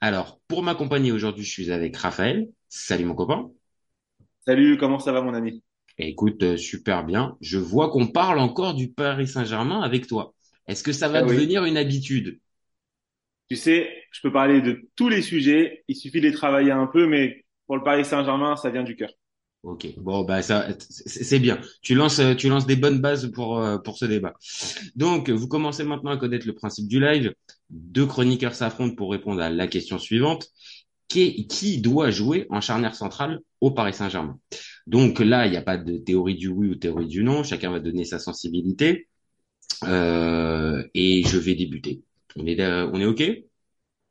Alors, pour m'accompagner aujourd'hui, je suis avec Raphaël. Salut mon copain. Salut, comment ça va mon ami? Écoute, euh, super bien. Je vois qu'on parle encore du Paris Saint-Germain avec toi. Est-ce que ça va Ah oui. devenir une habitude? Tu sais, je peux parler de tous les sujets, il suffit de les travailler un peu, mais pour le Paris Saint-Germain, ça vient du cœur. Ok, bon bah ça c'est bien. Tu lances euh, tu lances des bonnes bases pour euh, pour ce débat. Donc vous commencez maintenant à connaître le principe du live. Deux chroniqueurs s'affrontent pour répondre à la question suivante. Qui, qui doit jouer en charnière centrale au Paris Saint-Germain? Donc là, il n'y a pas de théorie du oui ou théorie du non. Chacun va donner sa sensibilité. Euh, et je vais débuter. On est euh, on est ok?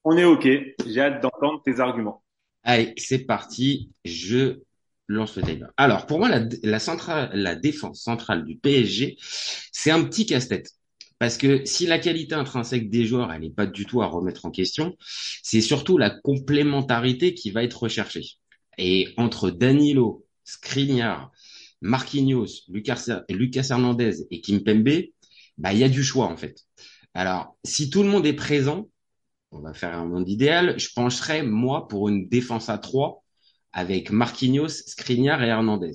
On est OK, j'ai hâte d'entendre tes arguments. Allez, c'est parti. Je lance le. Alors, pour moi, la défense centrale du PSG, c'est un petit casse-tête. Parce que si la qualité intrinsèque des joueurs, elle n'est pas du tout à remettre en question, c'est surtout la complémentarité qui va être recherchée. Et entre Danilo, Skriniar, Marquinhos, Lucas, Lucas Hernandez et Kimpembe, bah, il y a du choix, en fait. Alors, si tout le monde est présent, on va faire un monde idéal, je pencherais, moi, pour une défense à 3 avec Marquinhos, Skriniar et Hernandez.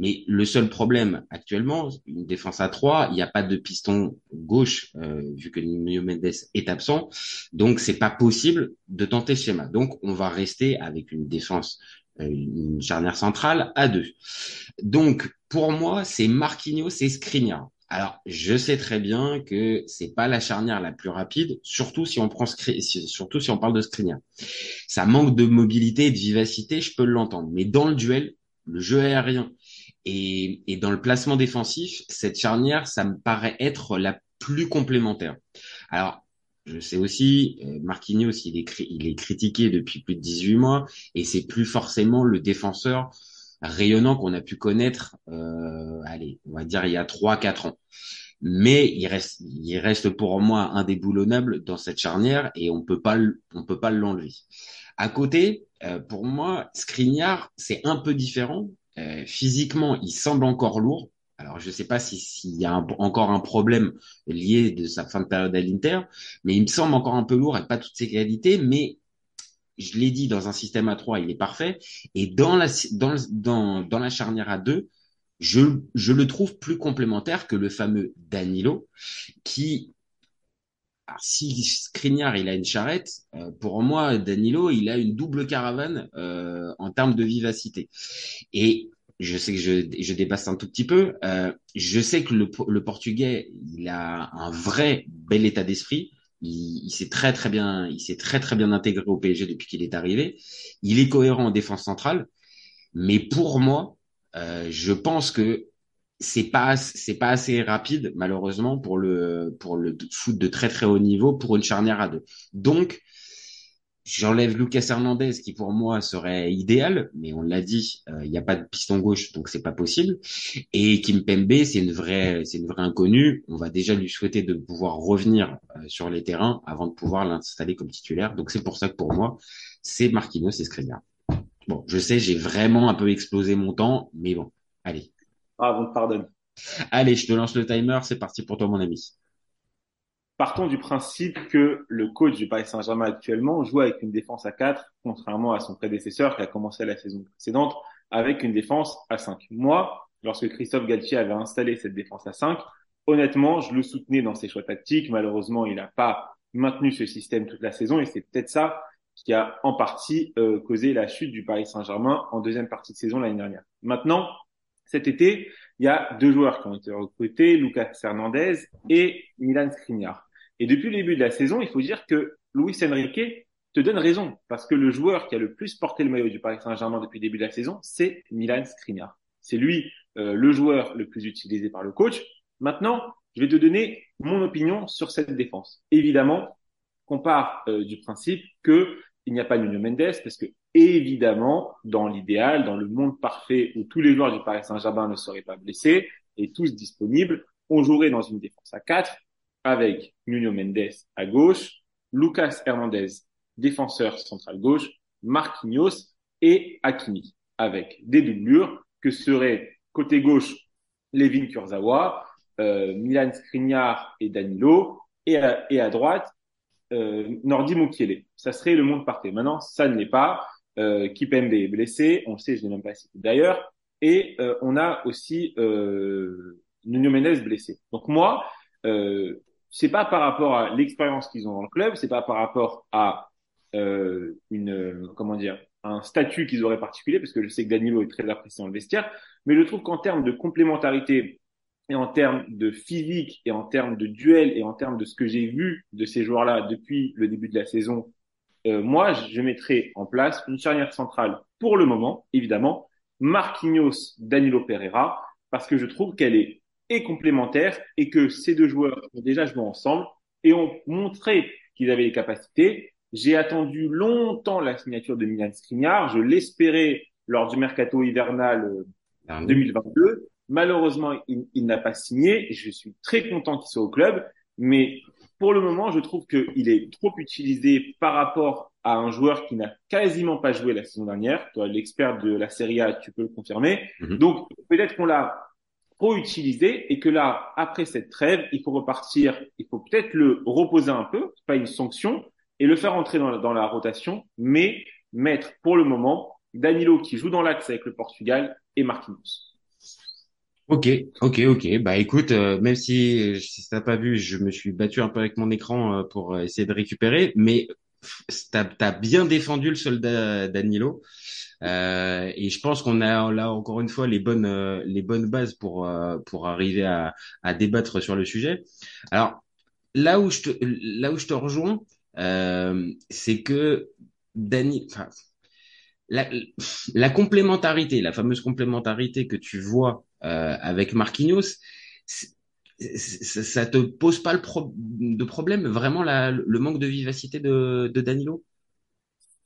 Mais le seul problème actuellement, une défense à 3, il n'y a pas de piston gauche euh, vu que Nuno Mendes est absent, donc c'est pas possible de tenter ce schéma. Donc on va rester avec une défense, euh, une charnière centrale à 2. Donc pour moi, c'est Marquinhos et Skriniar. Alors, je sais très bien que c'est pas la charnière la plus rapide, surtout si on prend surtout si on parle de Skriniar. Ça manque de mobilité et de vivacité, je peux l'entendre. Mais dans le duel, le jeu aérien et, et dans le placement défensif, cette charnière, ça me paraît être la plus complémentaire. Alors, je sais aussi, euh, Marquinhos, il est, il est critiqué depuis plus de 18 mois et c'est plus forcément le défenseur rayonnant qu'on a pu connaître, euh, allez, on va dire il y a trois, quatre ans. Mais il reste, il reste pour moi indéboulonnable dans cette charnière et on peut pas, on peut pas l'enlever. À côté, euh, pour moi, Skriniar, c'est un peu différent. Euh, physiquement, il semble encore lourd. Alors, je sais pas si- s'il y a encore un problème lié de sa fin de période à l'Inter, mais il me semble encore un peu lourd avec pas toutes ses qualités, mais je l'ai dit, dans un système à 3, il est parfait. Et dans la, dans, dans, dans la charnière à 2, je, je le trouve plus complémentaire que le fameux Danilo, qui, alors, si Skriniar, il a une charrette, euh, pour moi, Danilo, il a une double caravane euh, en termes de vivacité. Et je sais que je, je dépasse un tout petit peu. euh, je sais que le, le Portugais, il a un vrai bel état d'esprit. Il, s'est très très bien, il s'est très très bien intégré au PSG depuis qu'il est arrivé. Il est cohérent en défense centrale, mais pour moi, euh, je pense que c'est pas c'est pas assez rapide malheureusement pour le pour le foot de très très haut niveau pour une charnière à deux. Donc J'enlève Lucas Hernandez qui pour moi serait idéal, mais on l'a dit, euh, il n'y a pas de piston gauche, donc c'est pas possible. Et Kim Pembe, c'est une vraie, c'est une vraie inconnue. On va déjà lui souhaiter de pouvoir revenir euh, sur les terrains avant de pouvoir l'installer comme titulaire. Donc c'est pour ça que pour moi, c'est Marquinhos et Skriniar. Bon, je sais, j'ai vraiment un peu explosé mon temps, mais bon, allez, Ah, te pardonne. allez, je te lance le timer. C'est parti pour toi, mon ami. Partons du principe que le coach du Paris Saint-Germain actuellement joue avec une défense à 4, contrairement à son prédécesseur qui a commencé la saison précédente avec une défense à 5. Moi, lorsque Christophe Galtier avait installé cette défense à 5, honnêtement, je le soutenais dans ses choix tactiques. Malheureusement, il n'a pas maintenu ce système toute la saison et c'est peut-être ça qui a en partie euh, causé la chute du Paris Saint-Germain en deuxième partie de saison l'année dernière. Maintenant, cet été, il y a deux joueurs qui ont été recrutés, Lucas Hernandez et Milan Skriniar. Et depuis le début de la saison, il faut dire que Luis Enrique te donne raison, parce que le joueur qui a le plus porté le maillot du Paris Saint-Germain depuis le début de la saison, c'est Milan Skriniar. C'est lui euh, le joueur le plus utilisé par le coach. Maintenant, je vais te donner mon opinion sur cette défense. Évidemment, qu'on part euh, du principe que il n'y a pas Nuno Mendes parce que évidemment, dans l'idéal, dans le monde parfait où tous les joueurs du Paris Saint-Germain ne seraient pas blessés et tous disponibles, on jouerait dans une défense à 4 avec Nuno Mendes à gauche, Lucas Hernandez, défenseur central gauche, Marquinhos et Hakimi avec des doublures que seraient côté gauche Levin Kurzawa, euh, Milan Skriniar et Danilo et à, et à droite euh, Nordi Mukiele. Ça serait le monde parfait. Maintenant, ça ne l'est pas. Euh, Kipembe est blessé, on le sait, je n'ai même pas cité d'ailleurs, et euh, on a aussi euh, Nuno Mendes blessé. Donc moi, euh, c'est pas par rapport à l'expérience qu'ils ont dans le club, c'est pas par rapport à euh, une comment dire un statut qu'ils auraient particulier, parce que je sais que Danilo est très apprécié dans le vestiaire, mais je trouve qu'en termes de complémentarité et en termes de physique et en termes de duel et en termes de ce que j'ai vu de ces joueurs-là depuis le début de la saison, euh, moi, je mettrais en place une charnière centrale pour le moment, évidemment, Marquinhos, Danilo Pereira, parce que je trouve qu'elle est et complémentaire et que ces deux joueurs ont déjà joué ensemble et ont montré qu'ils avaient les capacités. J'ai attendu longtemps la signature de Milan Skriniar, je l'espérais lors du mercato hivernal euh, 2022. Malheureusement, il, il n'a pas signé. Je suis très content qu'il soit au club, mais pour le moment, je trouve qu'il est trop utilisé par rapport à un joueur qui n'a quasiment pas joué la saison dernière. Toi, l'expert de la Serie A, tu peux le confirmer. Mhm. Donc, peut-être qu'on l'a trop et que là, après cette trêve, il faut repartir, il faut peut-être le reposer un peu, c'est pas une sanction, et le faire entrer dans la, dans la rotation, mais mettre pour le moment Danilo qui joue dans l'axe avec le Portugal et Marquinhos. Ok, ok, ok. Bah écoute, euh, même si, si t'as pas vu, je me suis battu un peu avec mon écran euh, pour essayer de récupérer, mais t'as as bien défendu le soldat Danilo. Euh, et je pense qu'on a là encore une fois les bonnes euh, les bonnes bases pour euh, pour arriver à, à débattre sur le sujet. Alors là où je te là où je te rejoins, euh, c'est que Dani, enfin, la, la complémentarité, la fameuse complémentarité que tu vois avec Marquinhos, ça, ça te pose pas le pro de problème vraiment la, le manque de vivacité de, de Danilo?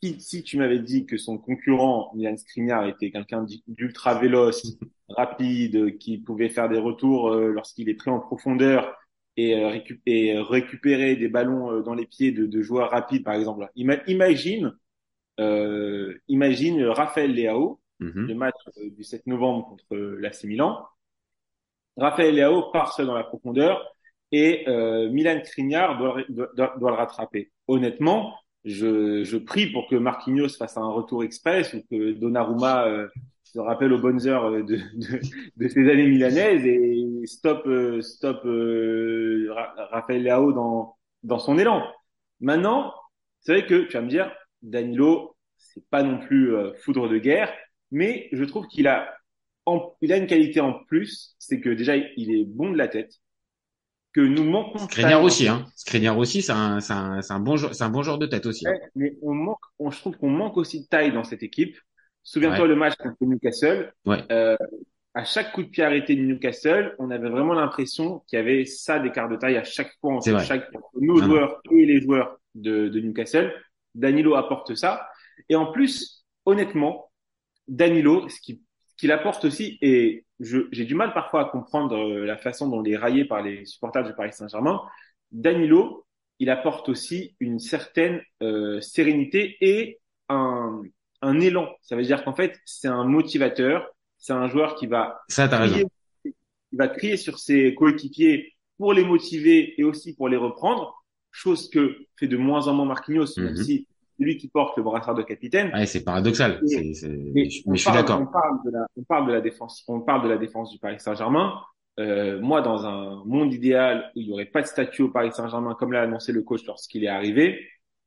Si, si tu m'avais dit que son concurrent, Milan Skriniar, était quelqu'un d'ultra véloce, rapide, qui pouvait faire des retours euh, lorsqu'il est pris en profondeur et, euh, récup et récupérer des ballons euh, dans les pieds de, de joueurs rapides, par exemple. Ima imagine, euh, imagine Raphaël Leao, mm -hmm. le match du 7 novembre contre l'AC Milan. Raphaël Leao part seul dans la profondeur et euh, Milan Skriniar doit, doit, doit, le rattraper. Honnêtement, je, je, prie pour que Marquinhos fasse un retour express ou que Donnarumma euh, se rappelle aux bonnes heures de, de, de ses années milanaises et stop, euh, stop euh, Raphaël Leao dans, dans son élan. Maintenant, c'est vrai que tu vas me dire, Danilo, c'est pas non plus euh, foudre de guerre, mais je trouve qu'il a, il a une qualité en plus, c'est que déjà il est bon de la tête, que nous manquons. Skriniar aussi, hein. Skriniar aussi, c'est un, c'est un, c'est un bon, c'est un bon joueur de tête aussi. Ouais, mais on manque, on, je trouve qu'on manque aussi de taille dans cette équipe. Souviens-toi ouais. le match contre Newcastle. Ouais. Euh, à chaque coup de pied arrêté de Newcastle, on avait vraiment l'impression qu'il y avait ça d'écart de taille à chaque fois entre chaque, entre nos joueurs et les joueurs de, de Newcastle. Danilo apporte ça. Et en plus, honnêtement, Danilo, ce qui qu'il apporte aussi, et j'ai du mal parfois à comprendre euh, la façon dont il est raillé par les supporters du Paris Saint-Germain, Danilo, il apporte aussi une certaine euh, sérénité et un, un élan. Ça veut dire qu'en fait, c'est un motivateur, c'est un joueur qui va Ça, crier, il va crier sur ses coéquipiers pour les motiver et aussi pour les reprendre, chose que fait de moins en moins Marquinhos, mm -hmm. même si lui qui porte le brassard de capitaine. Ouais, c'est paradoxal. Et, c'est, mais, mais je suis d'accord. On parle de la, on parle de la défense, on parle de la défense du Paris Saint-Germain. Euh, moi, dans un monde idéal où il n'y aurait pas de statut au Paris Saint-Germain, comme l'a annoncé le coach lorsqu'il est arrivé,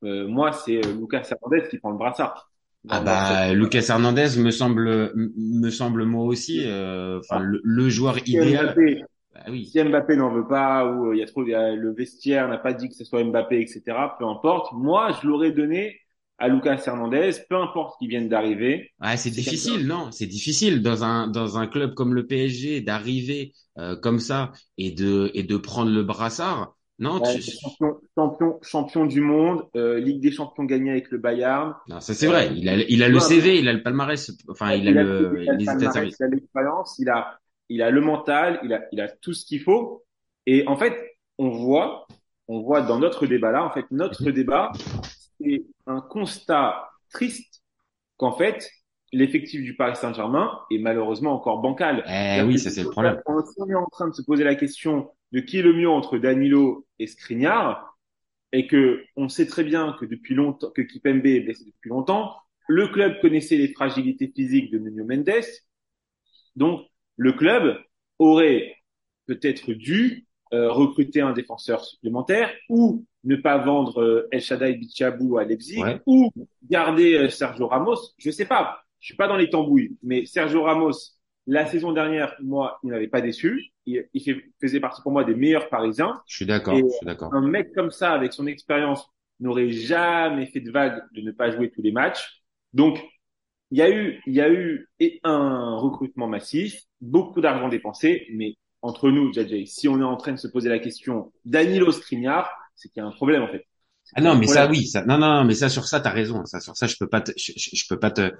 euh, moi, c'est euh, Lucas Hernandez qui prend le brassard. Ah bah, Lucas Hernandez me semble, me semble moi aussi, euh, enfin, le, le, joueur idéal. Mbappé, bah, oui. Si Mbappé n'en veut pas, ou il y a trop, il y a, le vestiaire n'a pas dit que ce soit Mbappé, etc. Peu importe. Moi, je l'aurais donné à Lucas Hernandez, peu importe qui vienne d'arriver. Ah, c'est difficile, non C'est difficile dans un dans un club comme le PSG d'arriver euh, comme ça et de et de prendre le brassard. Non, Ouais, tu- champion, champion, champion du monde, euh, Ligue des champions gagnée avec le Bayern. non, ça c'est vrai. Il a, il a le CV, il a le palmarès, enfin, il il a, a le il a l'expérience, il a, il a le mental, il a, il a tout ce qu'il faut. Et en fait, on voit, on voit dans notre débat là, en fait, notre débat, c'est un constat triste qu'en fait, l'effectif du Paris Saint-Germain est malheureusement encore bancal. Eh oui, ça c'est le problème. On est en train de se poser la question de qui est le mieux entre Danilo et Skriniar, et que on sait très bien que depuis longtemps, que Kipembe est blessé depuis longtemps, le club connaissait les fragilités physiques de Nuno Mendes, donc le club aurait peut-être dû euh, recruter un défenseur supplémentaire ou ne pas vendre euh, El Shaddai Bichabou à Leipzig Ouais. ou garder euh, Sergio Ramos. Je sais pas, je suis pas dans les tambouilles, mais Sergio Ramos, la saison dernière, moi, il m'avait pas déçu. Il, il fait- faisait partie pour moi des meilleurs Parisiens. Je suis d'accord, je suis d'accord. Un mec comme ça, avec son expérience, n'aurait jamais fait de vague de ne pas jouer tous les matchs. Donc, il y a eu, il y a eu et un recrutement massif, beaucoup d'argent dépensé, mais entre nous, JJ, si on est en train de se poser la question Danilo Skriniar, c'est qu'il y a un problème en fait. Ah non, mais ça, oui, ça, non, non, mais ça, sur ça, t'as raison. Ça, sur ça, je peux pas te, je, je- je peux pas te,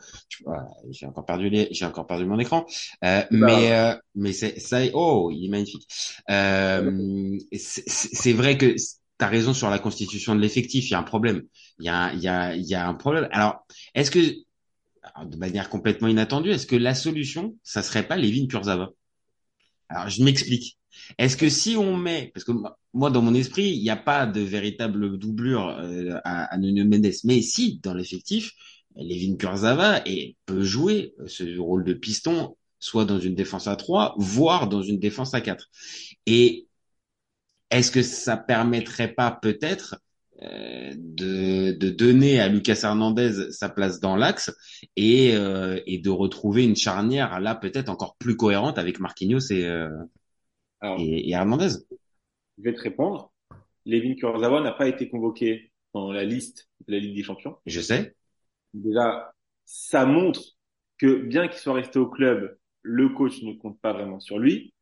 voilà, j'ai encore perdu les, j'ai encore perdu mon écran. Euh, mais, euh, mais c'est, ça, oh, il est magnifique. Euh, c'est vrai que t'as raison sur la constitution de l'effectif. Il y a un problème. Il y a, il y a, il y a un problème. Alors, est-ce que, de manière complètement inattendue, est-ce que la solution, ça serait pas Levin Kurzawa? Alors, je m'explique. Est-ce que si on met, parce que moi, dans mon esprit, il n'y a pas de véritable doublure euh, à, à Nuno Mendes, mais si, dans l'effectif, Levin Kurzawa et peut jouer ce rôle de piston, soit dans une défense à 3, voire dans une défense à 4. Et est-ce que ça permettrait pas peut-être euh, de, de donner à Lucas Hernandez sa place dans l'axe et, euh, et de retrouver une charnière là peut-être encore plus cohérente avec Marquinhos et, euh, Alors, et, et Hernandez. je vais te répondre. Levin Kurzawa n'a pas été convoqué dans la liste de la Ligue des Champions. Je sais. Déjà, ça montre que bien qu'il soit resté au club, le coach ne compte pas vraiment sur lui.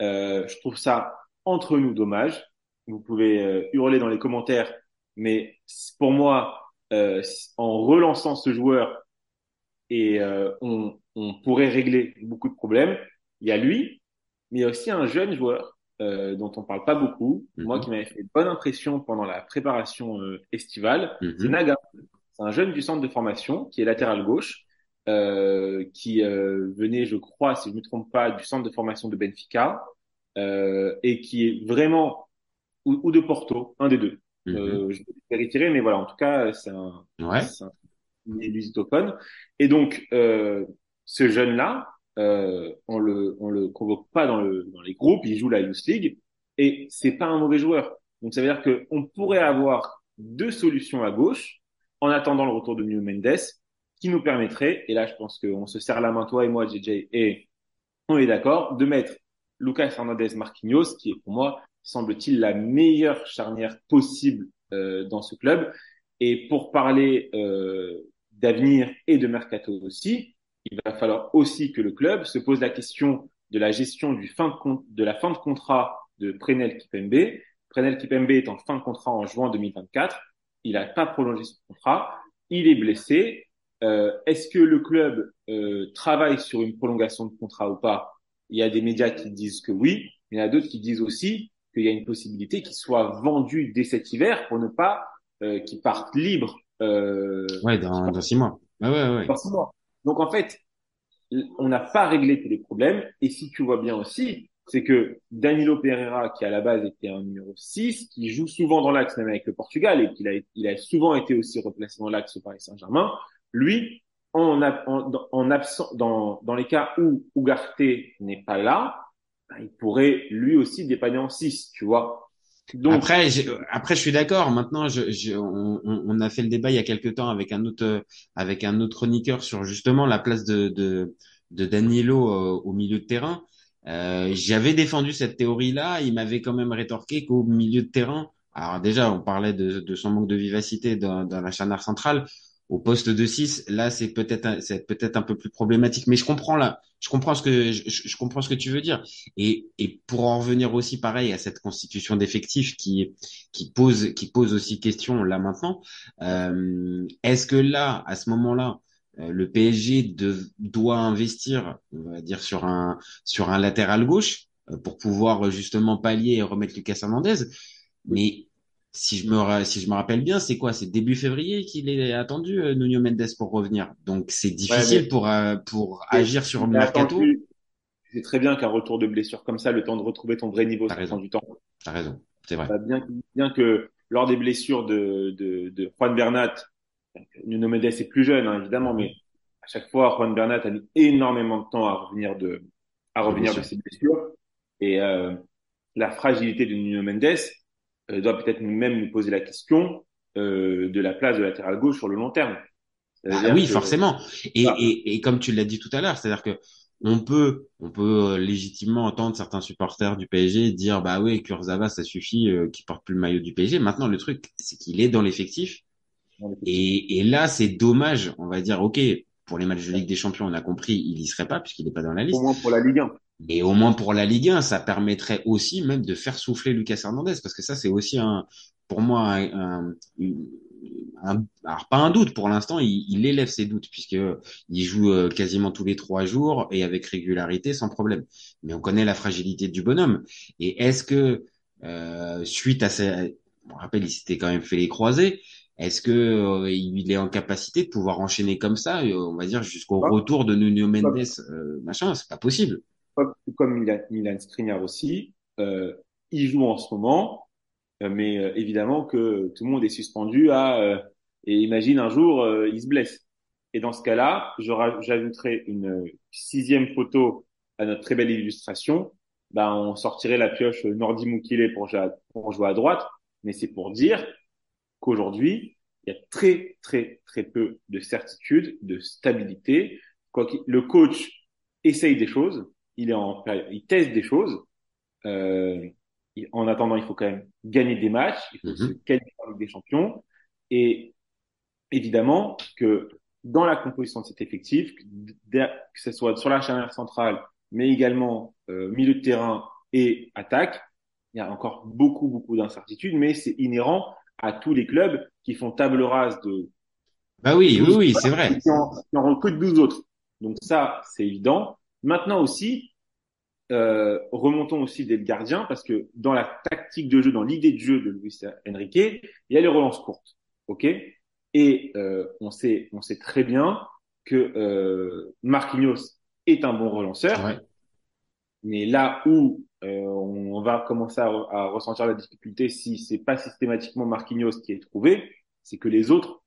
Euh, je trouve ça entre nous dommage. Vous pouvez euh, hurler dans les commentaires, mais pour moi, euh, en relançant ce joueur, et euh, on, on pourrait régler beaucoup de problèmes. Il y a lui, mais il y a aussi un jeune joueur euh, dont on parle pas beaucoup. Mhm. Moi, qui m'avait fait bonne impression pendant la préparation euh, estivale, Mhm. c'est Naga. C'est un jeune du centre de formation qui est latéral gauche, euh, qui euh, venait, je crois, si je ne me trompe pas, du centre de formation de Benfica euh, et qui est vraiment ou, ou de Porto, un des deux. Euh, je vais vérifier, mais voilà, en tout cas, c'est un, Ouais. un lusitopone. Et donc, euh, ce jeune-là, euh, on le, on le convoque pas dans le, dans les groupes, il joue la Youth League, et c'est pas un mauvais joueur. Donc, ça veut dire que on pourrait avoir deux solutions à gauche, en attendant le retour de New Mendes, qui nous permettrait, et là, je pense qu'on se serre la main, toi et moi, JJ, et on est d'accord, de mettre Lucas Hernandez Marquinhos, qui est pour moi, semble-t-il, la meilleure charnière possible euh, dans ce club. Et pour parler euh, d'avenir et de mercato aussi, il va falloir aussi que le club se pose la question de la gestion du fin de, de la fin de contrat de Prenel Kipembe. Prenel Kipembe est en fin de contrat en juin 2024. Il n'a pas prolongé son contrat. Il est blessé. Euh, Est-ce que le club euh, travaille sur une prolongation de contrat ou pas? Il y a des médias qui disent que oui, il y en a d'autres qui disent aussi qu'il y a une possibilité qu'il soit vendu dès cet hiver pour ne pas euh, qu'il parte libre euh, Ouais, dans, dans six mois. Ouais, ouais, ouais. dans six mois. Donc en fait, on n'a pas réglé tous les problèmes. Et si tu vois bien aussi, c'est que Danilo Pereira, qui à la base était un numéro 6, qui joue souvent dans l'axe même avec le Portugal et qu'il a, il a souvent été aussi replacé dans l'axe au Paris Saint-Germain, lui, en, en, en absent, dans, dans les cas où Ugarte n'est pas là, ben, il pourrait lui aussi dépanner en 6, tu vois. Donc, Après, après, je suis d'accord. Maintenant, je, je, on, on- a fait le débat il y a quelque temps avec un autre, avec un autre chroniqueur sur justement la place de, de, de Danilo euh, au milieu de terrain. Euh, J'avais défendu cette théorie-là. Il m'avait quand même rétorqué qu'au milieu de terrain, alors déjà, on parlait de, de son manque de vivacité dans, dans la charnière centrale. Au poste de 6, là, c'est peut-être c'est peut-être un peu plus problématique. Mais je comprends là, je comprends ce que je, je comprends ce que tu veux dire. Et, et pour en revenir aussi, pareil, à cette constitution d'effectifs qui qui pose qui pose aussi question là maintenant. euh, Est-ce que là, à ce moment-là, euh, le PSG de- doit investir, on va dire sur un sur un latéral gauche euh, pour pouvoir justement pallier et remettre Lucas Hernandez? Mais si je me si je me rappelle bien, c'est quoi? C'est début février qu'il est attendu euh, Nuno Mendes pour revenir. Donc c'est difficile mais- pour euh, pour agir sur le mercato. C'est très bien qu'un retour de blessure comme ça, le temps de retrouver ton vrai niveau, ça raison. prend du temps. T'as raison, c'est vrai. Bah, bien, bien que lors des blessures de, de, de Juan Bernat, Nuno Mendes est plus jeune, hein, évidemment, mais à chaque fois, Juan Bernat a mis énormément de temps à revenir de, à revenir de ses blessures. Et euh, la fragilité de Nuno Mendes doit peut-être même nous poser la question euh, de la place de latéral gauche sur le long terme. Ah dire oui, que- forcément. Et, Ah. et, et comme tu l'as dit tout à l'heure, c'est-à-dire que on peut, on peut euh, légitimement entendre certains supporters du PSG dire, bah oui, Kurzawa, ça suffit, euh, qu'il porte plus le maillot du PSG. Maintenant, le truc, c'est qu'il est dans l'effectif. Et, et là, c'est dommage. On va dire, ok, pour les matchs de Ligue des Champions, on a compris, il y serait pas puisqu'il n'est pas dans la liste. Au moins pour la Ligue 1. Et au moins pour la Ligue 1, ça permettrait aussi même de faire souffler Lucas Hernandez, parce que ça, c'est aussi un, pour moi, un, un- un- alors pas un doute pour l'instant, il, il élève ses doutes puisque il joue euh, quasiment tous les trois jours et avec régularité, sans problème. Mais on connaît la fragilité du bonhomme. Et est-ce que euh, suite à ces, on rappelle, il s'était quand même fait les croisés. Est-ce que euh, il est en capacité de pouvoir enchaîner comme ça, euh, on va dire jusqu'au retour de Nuno Mendes, euh, machin, c'est pas possible. Comme, Milan, Milan Skriniar aussi, euh, il joue en ce moment, euh, mais euh, évidemment que tout le monde est suspendu à euh, et imagine un jour euh, il se blesse. Et dans ce cas-là, j'ajouterai une sixième photo à notre très belle illustration. Ben, on sortirait la pioche Nordi Mukile pour, jouer à- droite, mais c'est pour dire qu'aujourd'hui, il y a très très très peu de certitude, de stabilité. Quoi le coach essaye des choses, il est en il teste des choses. Euh, en attendant, il faut quand même gagner des matchs, il faut Mhm. se qualifier Ligue des Champions. Et évidemment que dans la composition de cet effectif, que, ce soit sur la charnière centrale, mais également euh, milieu de terrain et attaque, il y a encore beaucoup beaucoup d'incertitudes, mais c'est inhérent à tous les clubs qui font table rase de Bah oui, oui, 12 oui, c'est vrai. qui en, qui en recrutent 12 autres. Donc ça, c'est évident. Maintenant aussi, euh, remontons aussi dès le gardien, parce que dans la tactique de jeu, dans l'idée de jeu de Luis Enrique, il y a les relances courtes. OK? Et euh, on, sait, on sait très bien que euh, Marquinhos est un bon relanceur. Ouais. Mais là où euh, on va commencer à, à ressentir la difficulté si c'est pas systématiquement Marquinhos qui est trouvé, c'est que les autres,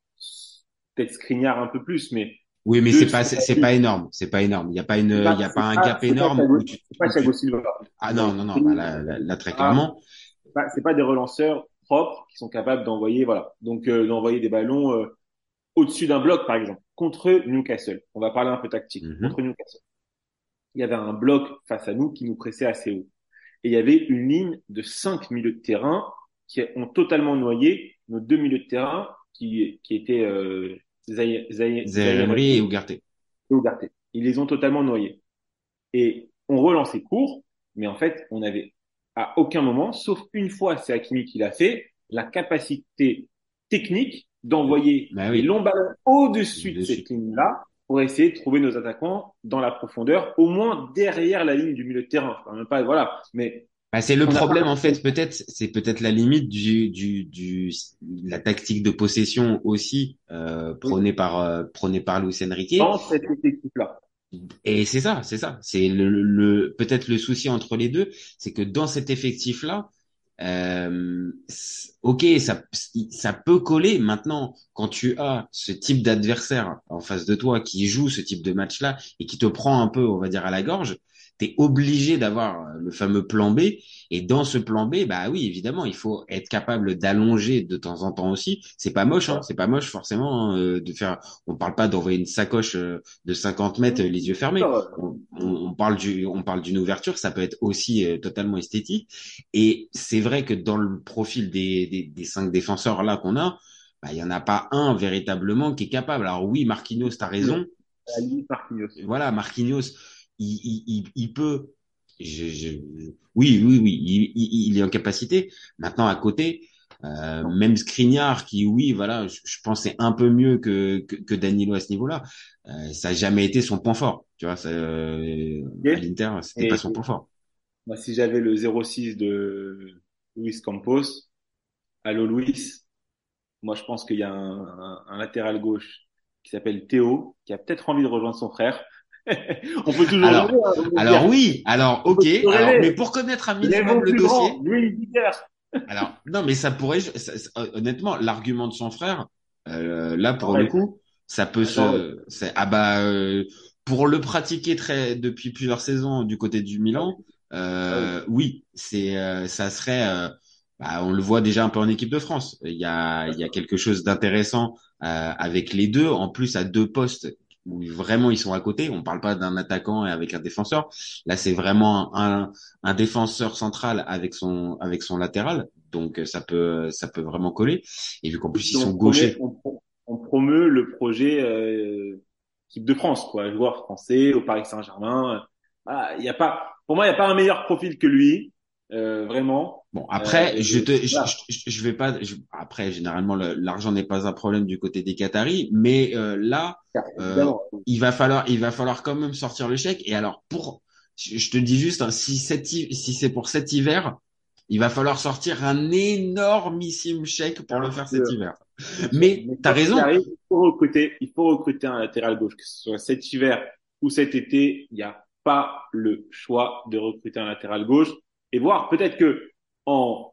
peut-être Skriniar un peu plus, mais Oui, mais c'est pas, c'est pas énorme. C'est pas énorme. Il y a pas une, C'est il y a pas un gap énorme c'est pas Thiago Silva. ah non, non, non, bah là, très Ah. clairement. C'est pas, c'est pas des relanceurs propres qui sont capables d'envoyer, voilà, donc euh, d'envoyer des ballons euh, au-dessus d'un bloc, par exemple, contre Newcastle. On va parler un peu tactique. Mhm. Contre Newcastle, il y avait un bloc face à nous qui nous pressait assez haut, et il y avait une ligne de cinq milieux de terrain qui ont totalement noyé nos deux milieux de terrain qui qui étaient Zaire Emery et Ugarte. et Ugarte. Ils les ont totalement noyés. Et on relançait court, mais en fait, on avait à aucun moment, sauf une fois, c'est Hakimi qui l'a fait, la capacité technique d'envoyer Bah oui. les longs ballons au-dessus de cette ligne-là pour essayer de trouver nos attaquants dans la profondeur, au moins derrière la ligne du milieu de terrain. Enfin, même pas, voilà. Mais Bah, c'est le On problème en fait, peut-être, c'est peut-être la limite du, du, du, la tactique de possession aussi euh, prônée par euh, prônée par Luis Enrique. dans cette équipe-là, Et c'est ça, c'est ça. C'est le, le peut-être le souci entre les deux, c'est que dans cet effectif-là, euh, ok, ça ça peut coller. Maintenant, quand tu as ce type d'adversaire en face de toi qui joue ce type de match-là et qui te prend un peu, on va dire, à la gorge, t'es obligé d'avoir le fameux plan B. Et dans ce plan B, bah oui, évidemment, il faut être capable d'allonger de temps en temps aussi. C'est pas moche, hein, c'est pas moche forcément hein, euh, de faire. On parle pas d'envoyer une sacoche euh, de 50 mètres euh, les yeux fermés. On, parle du, on parle d'une ouverture, ça peut être aussi euh, totalement esthétique. Et c'est vrai que dans le profil des, des, des cinq défenseurs là qu'on a, bah, il y en a pas un véritablement qui est capable. Alors oui, Marquinhos, raison. La limite, Marquinhos. Voilà, Marquinhos, il, il, il, il peut. Je, je, oui, oui, oui, il, il, il est en capacité. Maintenant, à côté, euh, même Skriniar, qui, oui, voilà, je, je pense c'est un peu mieux que, que, que Danilo à ce niveau-là. Euh, ça n'a jamais été son point fort. Tu vois, ça, euh, à l'Inter, c'était pas son point fort. Moi, si j'avais le 06 de Luis Campos, allô Luis, moi je pense qu'il y a un, un- un latéral gauche qui s'appelle Théo, qui a peut-être envie de rejoindre son frère. On peut toujours Alors- rêver, hein, Alors oui, alors ok, alors, mais pour connaître un minimum le dossier, grand, lui, leader. alors non, mais ça pourrait, ça- ça- honnêtement, l'argument de son frère, euh, là pour Ouais. le coup, ça peut se, c'est ah bah euh, pour le pratiquer très depuis plusieurs saisons du côté du Milan, euh, oui, c'est, euh, ça serait, euh, bah, on le voit déjà un peu en équipe de France. Il y a, il y a quelque chose d'intéressant euh, avec les deux, en plus à deux postes où vraiment ils sont à côté. On parle pas d'un attaquant et avec un défenseur. Là, c'est vraiment un, un défenseur central avec son avec son latéral, donc euh, ça peut ça peut vraiment coller. Et vu qu'en plus ils On sont promet- gauchers, On, pro- on promeut le projet euh, équipe de France, quoi, joueur français au Paris Saint-Germain. Ah, il y a pas, pour moi, il n'y a pas un meilleur profil que lui, euh, vraiment. Bon après Euh, je te je, je, je vais pas je- après généralement le- l'argent n'est pas un problème du côté des Qataris, mais euh, là Euh, Évidemment. il va falloir il va falloir quand même sortir le chèque. Et alors pour je te dis juste hein, si cet si c'est pour cet hiver, il va falloir sortir un énormissime chèque pour le faire cet hiver. Mais t'as raison. arrive, il faut recruter, il faut recruter un latéral gauche, que ce soit cet hiver ou cet été, il n'y a pas le choix de recruter un latéral gauche et voir peut-être que en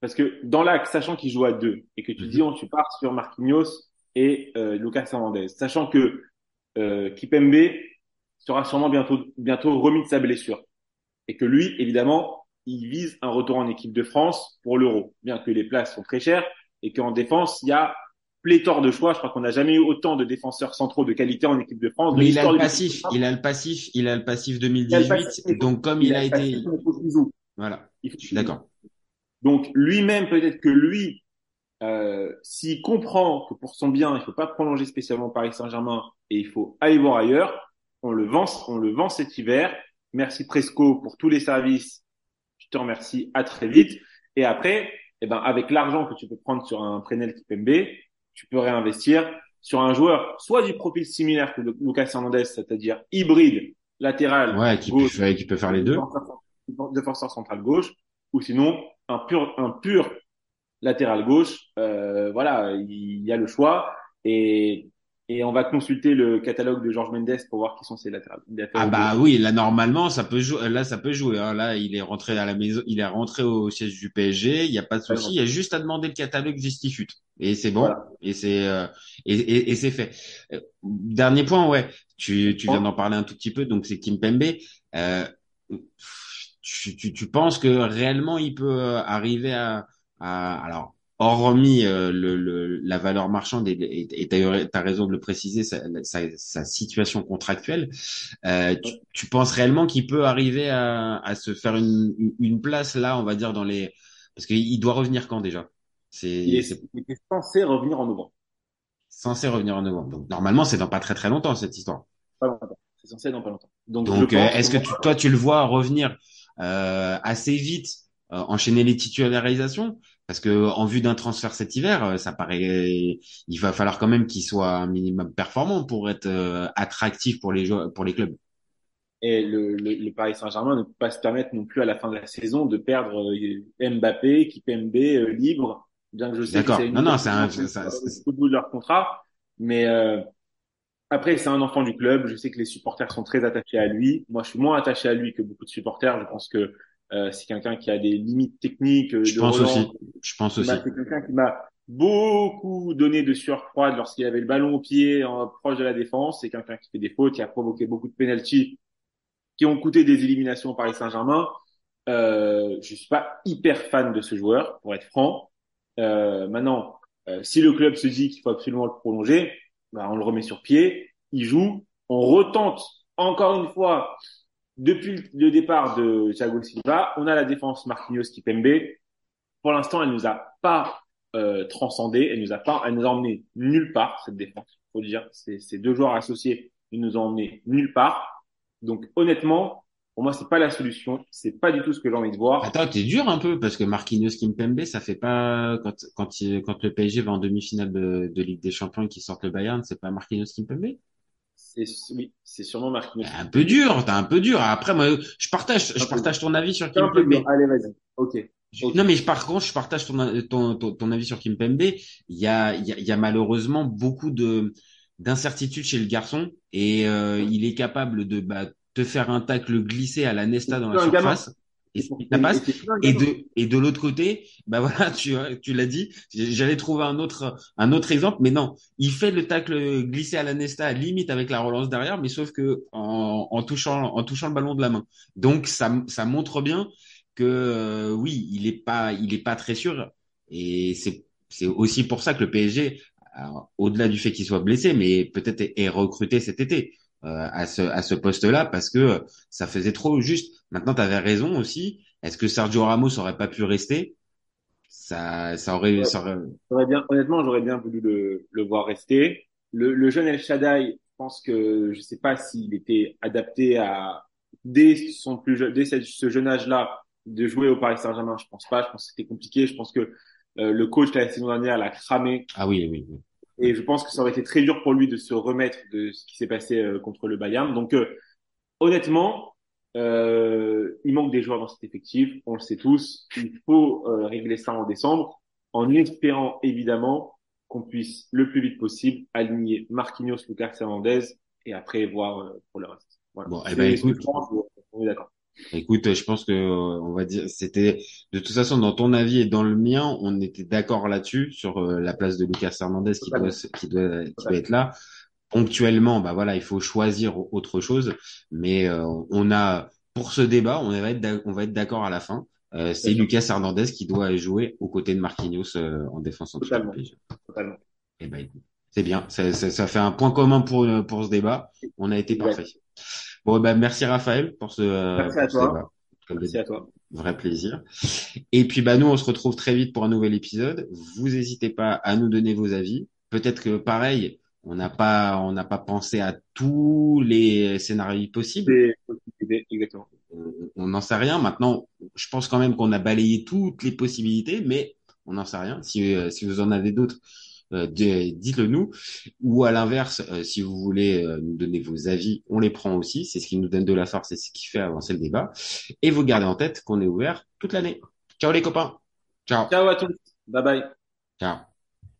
parce que dans l'axe, sachant qu'il joue à deux et que tu Mhm. dis on tu pars sur Marquinhos et euh, Lucas Hernandez, sachant que euh, Kipembe sera sûrement bientôt bientôt remis de sa blessure et que lui évidemment il vise un retour en équipe de France pour l'Euro, bien que les places sont très chères et qu'en défense il y a pléthore de choix. Je crois qu'on n'a jamais eu autant de défenseurs centraux de qualité en équipe de France. Mais il a le passif, il a le passif, il a le passif Il a le 2018. passif. Donc comme il a été, passif, il faut qu'il joue. voilà, Il faut je suis qu'il joue. d'accord. Donc lui-même, peut-être que lui, euh, s'il comprend que pour son bien, il faut pas prolonger spécialement Paris Saint-Germain et il faut aller voir ailleurs, on le vend, on le vend cet hiver. Merci Presco pour tous les services. Je te remercie. À très vite. Et après, eh ben, avec l'argent que tu peux prendre sur un Prenel Kipembe, tu peux réinvestir sur un joueur soit du profil similaire que Lucas Hernandez, c'est-à-dire hybride, latéral, Ouais, qui peut, gauche, faire- qui peut faire les deux. défenseur- défenseur central gauche, ou sinon un pur, un pur latéral gauche. Euh, voilà, il y a le choix et et on va consulter le catalogue de Georges Mendes pour voir qui sont ses latérales. Ah bah oui, là normalement ça peut jouer. Là ça peut jouer. hein. Là il est rentré à la maison, il est rentré au siège du PSG. Il y a pas de souci. Il y a juste à demander le catalogue Justifute et c'est bon. Voilà. Et c'est euh, et, et, et c'est fait. Euh, Dernier point, ouais. Tu tu viens d'en parler un tout petit peu. Donc c'est Kim Pembe. Euh, tu, tu tu penses que réellement il peut euh, arriver à, à alors hormis euh, le, le, la valeur marchande et, et t'as t'as raison de le préciser sa, sa, sa situation contractuelle euh, tu, tu penses réellement qu'il peut arriver à, à se faire une, une place là on va dire dans les parce qu'il doit revenir quand déjà? C'est il est censé revenir en novembre. censé revenir en novembre donc normalement c'est dans pas très très longtemps cette histoire Pas longtemps. C'est censé dans pas longtemps. Donc, euh, est-ce que tu, toi tu le vois revenir assez vite euh, enchaîner les titularisations parce que en vue d'un transfert cet hiver, euh, ça paraît, il va falloir quand même qu'il soit un minimum performant pour être euh, attractif pour les joueurs, pour les clubs. Et le, le, le Paris Saint-Germain ne peut pas se permettre non plus à la fin de la saison de perdre euh, Mbappé, Kipembe euh, libre, bien que je sais que D'accord. c'est Non, non, c'est un- c'est c'est- au bout de leur contrat, mais euh, après c'est un enfant du club. Je sais que les supporters sont très attachés à lui. Moi, je suis moins attaché à lui que beaucoup de supporters. Je pense que euh, c'est quelqu'un qui a des limites techniques. euh, Je de pense relance. aussi. Je pense aussi. Bah, c'est quelqu'un qui m'a beaucoup donné de sueur froide lorsqu'il avait le ballon au pied en proche de la défense. C'est quelqu'un qui fait des fautes, qui a provoqué beaucoup de pénalties qui ont coûté des éliminations au Paris Saint-Germain. Euh, je suis pas hyper fan de ce joueur, pour être franc. Euh, maintenant, euh, si le club se dit qu'il faut absolument le prolonger, bah, on le remet sur pied, il joue, on retente encore une fois depuis le départ de Thiago Silva, on a la défense Marquinhos Kipembe. Pour l'instant, elle nous a pas euh, transcendé. Elle nous a pas, elle nous a emmené nulle part cette défense. Faut dire, ces, ces deux joueurs associés, ils nous ont emmené nulle part. Donc honnêtement, pour moi, c'est pas la solution. C'est pas du tout ce que j'ai envie de voir. Attends, t'es dur un peu parce que Marquinhos Kimpembe, ça fait pas quand quand il, quand le PSG va en demi-finale de, de Ligue des Champions et qu'ils sortent le Bayern, c'est pas Marquinhos Kimpembe? C'est oui, c'est sûrement Marquinhos. Un peu dur, t'es un peu dur. Après, moi, je partage, je partage ton avis sur Kimpembe. Allez, vas-y. Ok. Ok. Non, mais par contre, je partage ton, ton, ton, ton avis sur Kimpembe. Il y a, il y a, il y a malheureusement beaucoup de d'incertitudes chez le garçon et euh, il est capable de bah, te faire un tacle glissé à la Nesta dans la surface et ça passe. Et de Et de l'autre côté, bah voilà, tu tu l'as dit, j'allais trouver un autre un autre exemple, mais non, il fait le tacle glissé à la Nesta limite avec la relance derrière, mais sauf que en, en touchant en touchant le ballon de la main. Donc ça ça montre bien que euh, oui, il est pas il est pas très sûr. Et c'est c'est aussi pour ça que le PSG au-delà du fait qu'il soit blessé, mais peut-être est, est recruté cet été à ce à ce poste-là parce que ça faisait trop juste. Maintenant, tu avais raison aussi. Est-ce que Sergio Ramos aurait pas pu rester? Ça ça aurait, ça aurait... Bien, honnêtement, j'aurais bien voulu le, le voir rester. Le, le jeune El Shaddai, je pense que je sais pas s'il était adapté à dès son plus jeune, dès ce, ce jeune âge-là de jouer au Paris Saint-Germain. Je pense pas. Je pense que c'était compliqué. Je pense que euh, le coach la saison dernière l'a cramé Ah oui, oui, oui. Et je pense que ça aurait été très dur pour lui de se remettre de ce qui s'est passé euh, contre le Bayern. Donc euh, honnêtement, euh, il manque des joueurs dans cet effectif, on le sait tous. Il faut euh, régler ça en décembre, en espérant évidemment qu'on puisse le plus vite possible aligner Marquinhos, Lucas Hernandez et après voir euh, pour le reste. Voilà. Bon, eh ben, écoute. on est d'accord. Écoute, je pense que euh, on va dire c'était de toute façon dans ton avis et dans le mien, on était d'accord là-dessus sur euh, la place de Lucas Hernandez qui doit qui doit qui doit être là. Ponctuellement, bah voilà, il faut choisir autre chose, mais euh, on a pour ce débat, on va être on va être d'accord à la fin. Euh, c'est. Lucas Hernandez qui doit jouer aux côtés de Marquinhos euh, en défense centrale Totalement. Totalement. Eh ben, écoute, c'est bien. Ça, ça, ça fait un point commun pour, pour ce débat. On a été parfait. Bon, ben, merci Raphaël pour ce, Merci à ce toi. Comme Merci à toi. Vrai plaisir. Et puis, bah, nous, on se retrouve très vite pour un nouvel épisode. Vous n'hésitez pas à nous donner vos avis. Peut-être que pareil, on n'a pas, on n'a pas pensé à tous les scénarios possibles. Exactement. On- n'en sait rien. Maintenant, je pense quand même qu'on a balayé toutes les possibilités, mais on n'en sait rien. Si, euh, si vous en avez d'autres, dites-le nous. Ou à l'inverse, euh, si vous voulez euh, nous donner vos avis, on les prend aussi. C'est ce qui nous donne de la force et c'est ce qui fait avancer le débat. Et vous gardez en tête qu'on est ouvert toute l'année. Ciao les copains. Ciao. Ciao à tous. Bye bye. Ciao.